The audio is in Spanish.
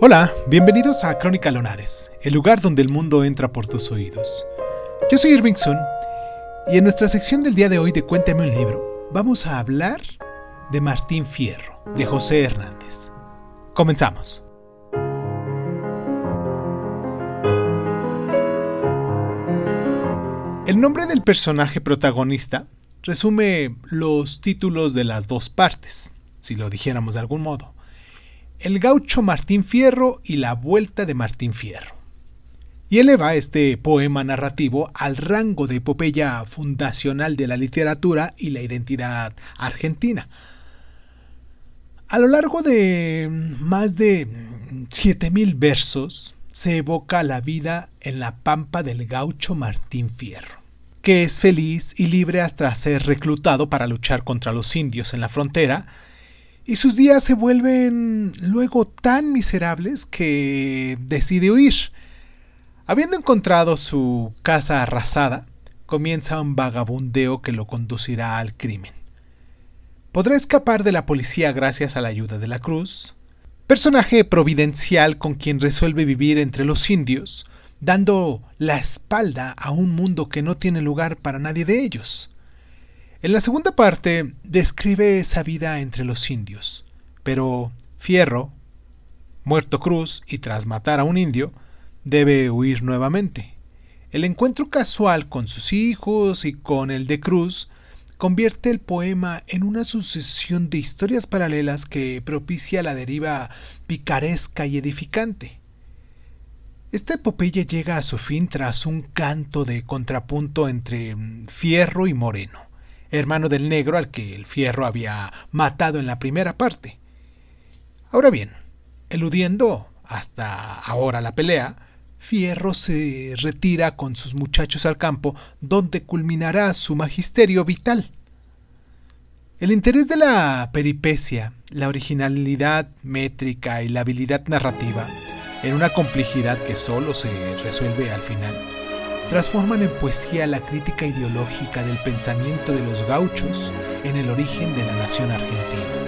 Hola, bienvenidos a Crónica Lonares, el lugar donde el mundo entra por tus oídos. Yo soy Irving Sun y en nuestra sección del día de hoy de Cuéntame un libro, vamos a hablar de Martín Fierro, de José Hernández. Comenzamos. El nombre del personaje protagonista resume los títulos de las dos partes, si lo dijéramos de algún modo. El gaucho Martín Fierro y la vuelta de Martín Fierro. Y eleva este poema narrativo al rango de epopeya fundacional de la literatura y la identidad argentina. A lo largo de más de 7.000 versos, se evoca la vida en la pampa del gaucho Martín Fierro, que es feliz y libre hasta ser reclutado para luchar contra los indios en la frontera, y sus días se vuelven luego tan miserables que decide huir. Habiendo encontrado su casa arrasada, comienza un vagabundeo que lo conducirá al crimen. Podrá escapar de la policía gracias a la ayuda de la cruz, personaje providencial con quien resuelve vivir entre los indios, dando la espalda a un mundo que no tiene lugar para nadie de ellos. En la segunda parte describe esa vida entre los indios, pero Fierro, muerto Cruz y tras matar a un indio, debe huir nuevamente. El encuentro casual con sus hijos y con el de Cruz convierte el poema en una sucesión de historias paralelas que propicia la deriva picaresca y edificante. Esta epopeya llega a su fin tras un canto de contrapunto entre mm, Fierro y Moreno, hermano del negro al que el Fierro había matado en la primera parte. Ahora bien, eludiendo hasta ahora la pelea, Fierro se retira con sus muchachos al campo, donde culminará su magisterio vital. El interés de la peripecia, la originalidad métrica y la habilidad narrativa, en una complejidad que solo se resuelve al final, transforman en poesía la crítica ideológica del pensamiento de los gauchos en el origen de la nación argentina.